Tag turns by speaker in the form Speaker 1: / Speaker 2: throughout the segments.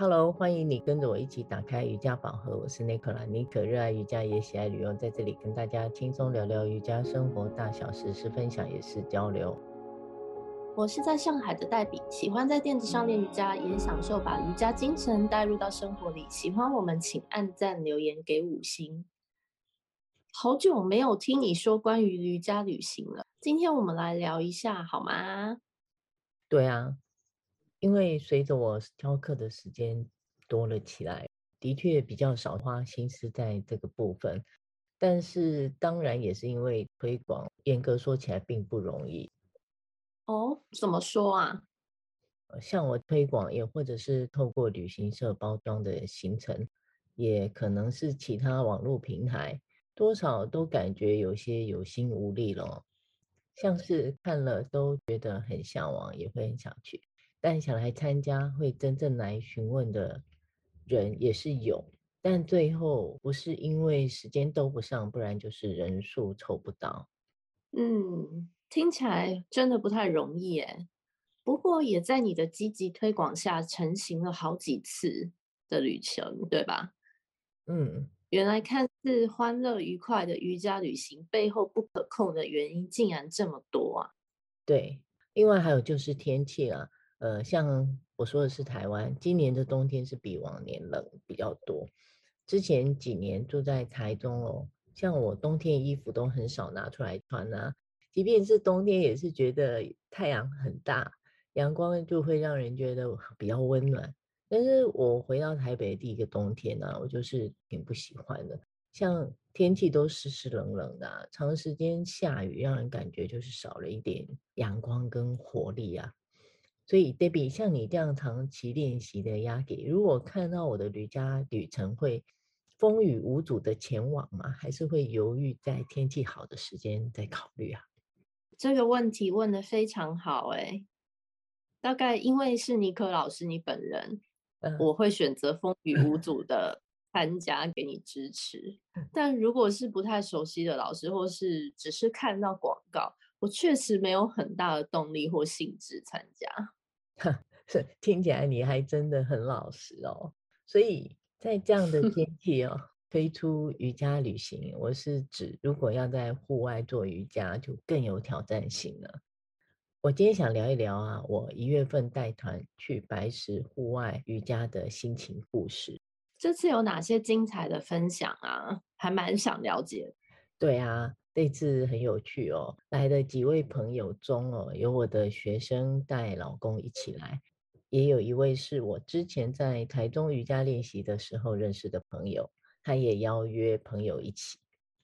Speaker 1: Hello，欢迎你跟着我一起打开瑜伽宝盒。我是 Nicola，妮可热爱瑜伽也喜爱旅游，在这里跟大家轻松聊聊瑜伽生活大小事，是分享也是交流。
Speaker 2: 我是在上海的黛比，喜欢在垫子上练瑜伽，也享受把瑜伽精神带入到生活里。喜欢我们请按赞留言给五星。好久没有听你说关于瑜伽旅行了，今天我们来聊一下好吗？
Speaker 1: 对啊。因为随着我教课的时间多了起来，的确比较少花心思在这个部分。但是当然也是因为推广，严格说起来并不容易。
Speaker 2: 哦，怎么说啊？
Speaker 1: 像我推广，也或者是透过旅行社包装的行程，也可能是其他网络平台，多少都感觉有些有心无力了。像是看了都觉得很向往，也会很想去。但想来参加，会真正来询问的人也是有，但最后不是因为时间都不上，不然就是人数凑不到。
Speaker 2: 嗯，听起来真的不太容易耶。不过也在你的积极推广下，成型了好几次的旅程，对吧？
Speaker 1: 嗯，
Speaker 2: 原来看似欢乐愉快的瑜伽旅行，背后不可控的原因竟然这么多啊！
Speaker 1: 对，另外还有就是天气啊。呃，像我说的是台湾，今年的冬天是比往年冷比较多。之前几年住在台中哦，像我冬天衣服都很少拿出来穿啊，即便是冬天也是觉得太阳很大，阳光就会让人觉得比较温暖。但是我回到台北第一个冬天呢，啊，我就是挺不喜欢的，像天气都湿湿冷冷的啊，长时间下雨，让人感觉就是少了一点阳光跟活力啊。所以，Debbie，像你这样长期练习的亚给，如果看到我的瑜伽旅程，会风雨无阻的前往吗？还是会犹豫在天气好的时间再考虑啊？
Speaker 2: 这个问题问的非常好，哎，大概因为是尼克老师你本人，嗯，我会选择风雨无阻的 参加，给你支持。但如果是不太熟悉的老师，或是只是看到广告，我确实没有很大的动力或兴致参加。
Speaker 1: 是听起来你还真的很老实哦，所以在这样的天 气哦，推出瑜伽旅行，我是指如果要在户外做瑜伽，就更有挑战性了。我今天想聊一聊啊，我一月份带团去白石户外瑜伽的心情故事。
Speaker 2: 这次有哪些精彩的分享啊？还蛮想了解。
Speaker 1: 对啊。这次很有趣哦，来的几位朋友中哦，有我的学生带老公一起来，也有一位是我之前在台中瑜伽练习的时候认识的朋友，他也邀约朋友一起。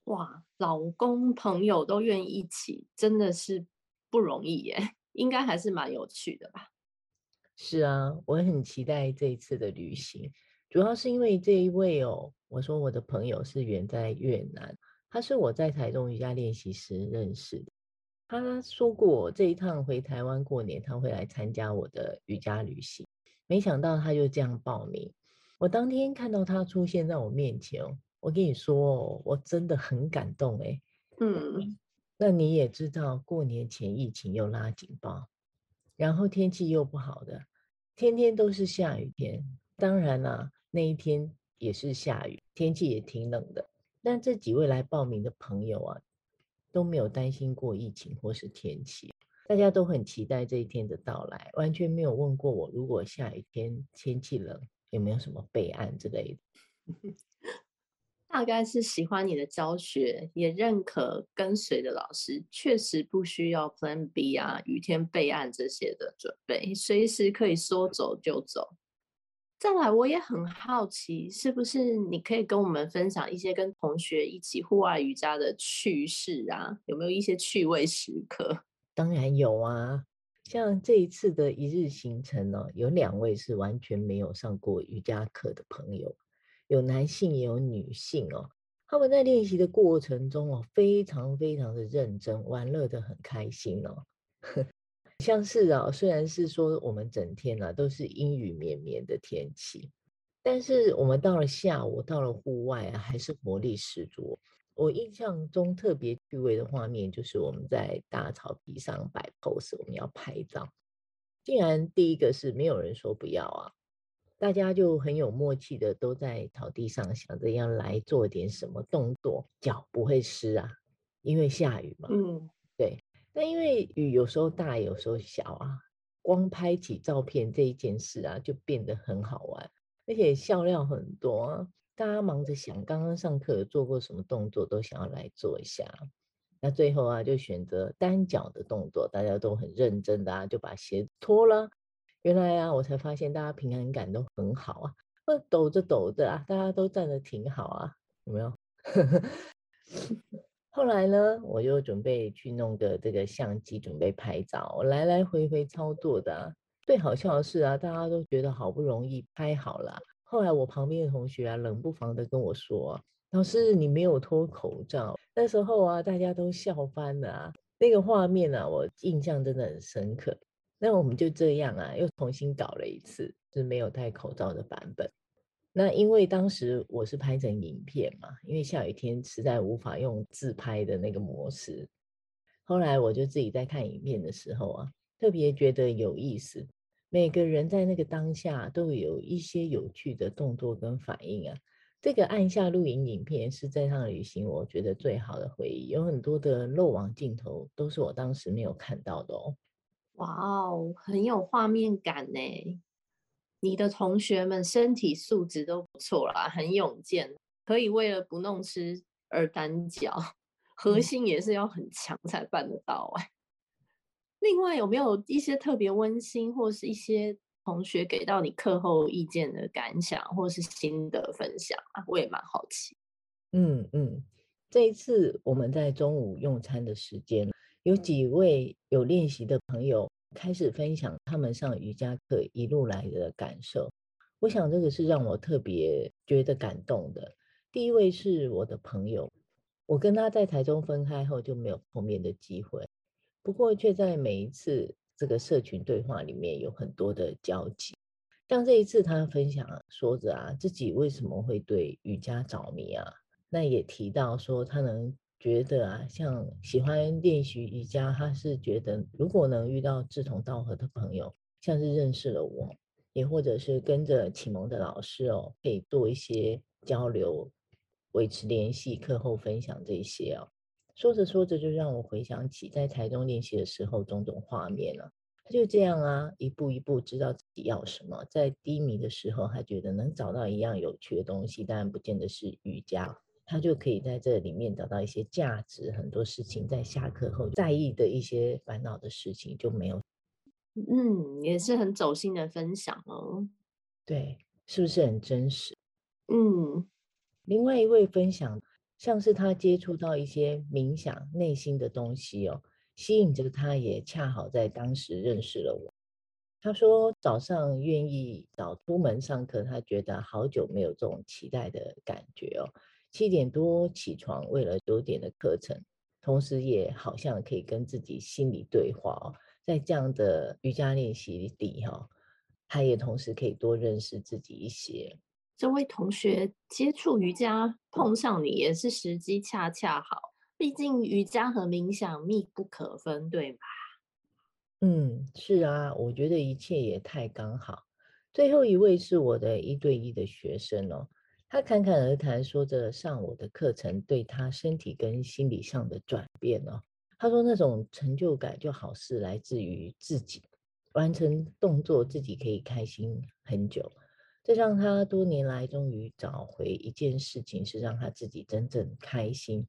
Speaker 2: 哇，老公朋友都愿意一起，真的是不容易耶，应该还是蛮有趣的吧？
Speaker 1: 是啊，我很期待这一次的旅行，主要是因为这一位哦，我说我的朋友是远在越南。他是我在台中瑜伽练习时认识的。他说过这一趟回台湾过年，他会来参加我的瑜伽旅行。没想到他就这样报名。我当天看到他出现在我面前，我跟你说，我真的很感动哎。
Speaker 2: 嗯，
Speaker 1: 那你也知道，过年前疫情又拉警报，然后天气又不好的，天天都是下雨天。当然啦，那一天也是下雨，天气也挺冷的。但这几位来报名的朋友啊，都没有担心过疫情或是天气，大家都很期待这一天的到来，完全没有问过我，如果下雨天天气冷，有没有什么备案之类的。
Speaker 2: 大概是喜欢你的教学，也认可跟随的老师，确实不需要 Plan B 啊，雨天备案这些的准备，随时可以说走就走。再来，我也很好奇，是不是你可以跟我们分享一些跟同学一起户外瑜伽的趣事啊？有没有一些趣味时刻？
Speaker 1: 当然有啊，像这一次的一日行程呢，有两位是完全没有上过瑜伽课的朋友，有男性也有女性哦。他们在练习的过程中哦，非常非常的认真，玩乐得很开心哦。像是啊，虽然是说我们整天啊都是阴雨绵绵的天气，但是我们到了下午，到了户外啊，还是活力十足。我印象中特别趣味的画面，就是我们在大草皮上摆 pose，我们要拍照，竟然第一个是没有人说不要啊，大家就很有默契的都在草地上想着要来做点什么动作，脚不会湿啊，因为下雨嘛。
Speaker 2: 嗯，
Speaker 1: 对。但因为雨有时候大，有时候小啊，光拍起照片这一件事啊，就变得很好玩，而且笑料很多啊。大家忙着想刚刚上课做过什么动作，都想要来做一下。那最后啊，就选择单脚的动作，大家都很认真的啊，就把鞋子脱了。原来啊，我才发现大家平衡感都很好啊，呃，抖着抖着啊，大家都站得挺好啊，有没有？后来呢，我又准备去弄个这个相机，准备拍照，我来来回回操作的。最好笑的是啊，大家都觉得好不容易拍好了，后来我旁边的同学啊，冷不防的跟我说：“老师，你没有脱口罩。”那时候啊，大家都笑翻了啊，那个画面啊，我印象真的很深刻。那我们就这样啊，又重新搞了一次，是没有戴口罩的版本。那因为当时我是拍成影片嘛，因为下雨天实在无法用自拍的那个模式。后来我就自己在看影片的时候啊，特别觉得有意思。每个人在那个当下都有一些有趣的动作跟反应啊。这个按下录影影片是这趟旅行我觉得最好的回忆，有很多的漏网镜头都是我当时没有看到的哦。
Speaker 2: 哇哦，很有画面感呢！你的同学们身体素质都不错啦，很勇健，可以为了不弄湿而单脚，核心也是要很强才办得到哎。另外，有没有一些特别温馨，或是一些同学给到你课后意见的感想，或是心得分享啊？我也蛮好奇。
Speaker 1: 嗯嗯，这一次我们在中午用餐的时间。有几位有练习的朋友开始分享他们上瑜伽课一路来的感受，我想这个是让我特别觉得感动的。第一位是我的朋友，我跟他在台中分开后就没有碰面的机会，不过却在每一次这个社群对话里面有很多的交集。像这一次他分享说着啊，自己为什么会对瑜伽着迷啊，那也提到说他能。觉得啊，像喜欢练习瑜伽，他是觉得如果能遇到志同道合的朋友，像是认识了我，也或者是跟着启蒙的老师哦，可以做一些交流，维持联系，课后分享这些哦。说着说着，就让我回想起在台中练习的时候种种画面了。他就这样啊，一步一步知道自己要什么，在低迷的时候，还觉得能找到一样有趣的东西，当然不见得是瑜伽。他就可以在这里面找到一些价值，很多事情在下课后在意的一些烦恼的事情就没有。
Speaker 2: 嗯，也是很走心的分享哦。
Speaker 1: 对，是不是很真实？
Speaker 2: 嗯。
Speaker 1: 另外一位分享，像是他接触到一些冥想内心的东西哦，吸引着他，也恰好在当时认识了我。他说早上愿意早出门上课，他觉得好久没有这种期待的感觉哦。七点多起床，为了九点的课程，同时也好像可以跟自己心理对话哦。在这样的瑜伽练习里，哈，他也同时可以多认识自己一些。
Speaker 2: 这位同学接触瑜伽碰上你，也是时机恰恰好。毕竟瑜伽和冥想密不可分，对吧？
Speaker 1: 嗯，是啊，我觉得一切也太刚好。最后一位是我的一对一的学生哦。他侃侃而谈，说着上我的课程对他身体跟心理上的转变哦。他说那种成就感就好似来自于自己完成动作，自己可以开心很久。这让他多年来终于找回一件事情，是让他自己真正开心，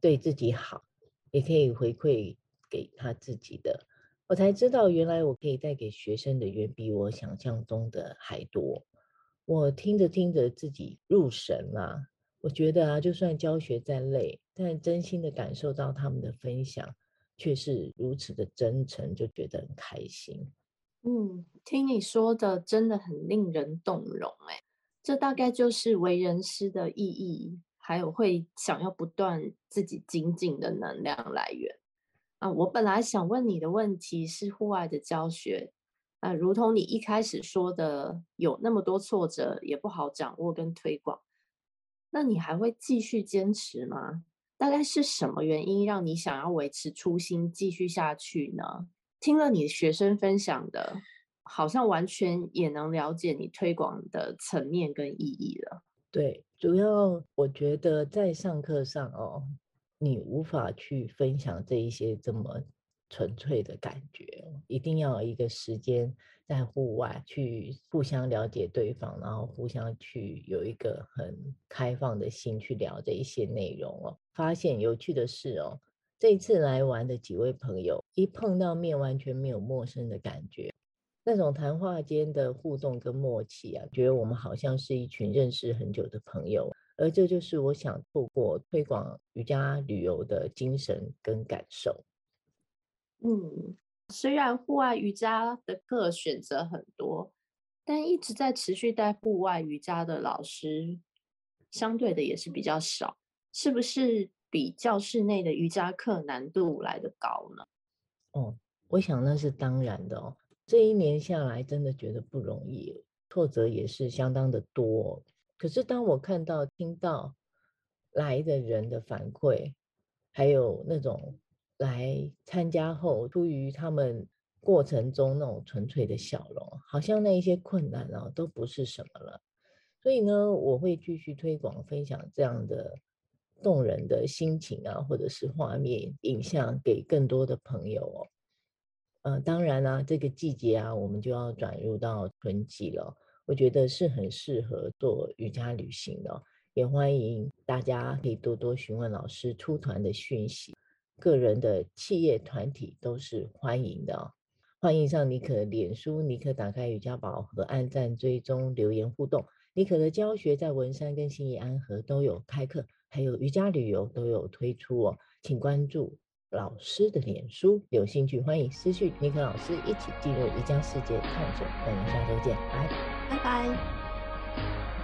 Speaker 1: 对自己好，也可以回馈给他自己的。我才知道，原来我可以带给学生的远比我想象中的还多。我听着听着自己入神了，我觉得啊，就算教学再累，但真心的感受到他们的分享，却是如此的真诚，就觉得很开心。
Speaker 2: 嗯，听你说的真的很令人动容哎，这大概就是为人师的意义，还有会想要不断自己精进的能量来源啊。我本来想问你的问题是户外的教学。啊，如同你一开始说的，有那么多挫折，也不好掌握跟推广，那你还会继续坚持吗？大概是什么原因让你想要维持初心，继续下去呢？听了你学生分享的，好像完全也能了解你推广的层面跟意义了。
Speaker 1: 对，主要我觉得在上课上哦，你无法去分享这一些这么纯粹的感觉，一定要有一个时间在户外去互相了解对方，然后互相去有一个很开放的心去聊这一些内容哦。发现有趣的是哦，这一次来玩的几位朋友，一碰到面完全没有陌生的感觉。那种谈话间的互动跟默契啊，觉得我们好像是一群认识很久的朋友，而这就是我想透过推广瑜伽旅游的精神跟感受。
Speaker 2: 嗯，虽然户外瑜伽的课选择很多，但一直在持续带户外瑜伽的老师，相对的也是比较少，是不是比教室内的瑜伽课难度来得高呢？
Speaker 1: 哦，我想那是当然的哦。这一年下来，真的觉得不容易，挫折也是相当的多。可是当我看到、听到来的人的反馈，还有那种来参加后，出于他们过程中那种纯粹的笑容，好像那一些困难啊都不是什么了。所以呢，我会继续推广、分享这样的动人的心情啊，或者是画面、影像给更多的朋友哦。呃，当然啦、啊，这个季节啊，我们就要转入到春季了。我觉得是很适合做瑜伽旅行的，也欢迎大家可以多多询问老师出团的讯息。个人的企业团体都是欢迎的哦。欢迎上妮可脸书，妮可打开瑜伽宝盒，按赞追踪留言互动。妮可的教学在文山跟新义安和都有开课，还有瑜伽旅游都有推出哦，请关注。老师的脸书，有兴趣欢迎私讯妮可老师一起进入瑜伽世界探索。我们下周见，拜拜
Speaker 2: 拜拜。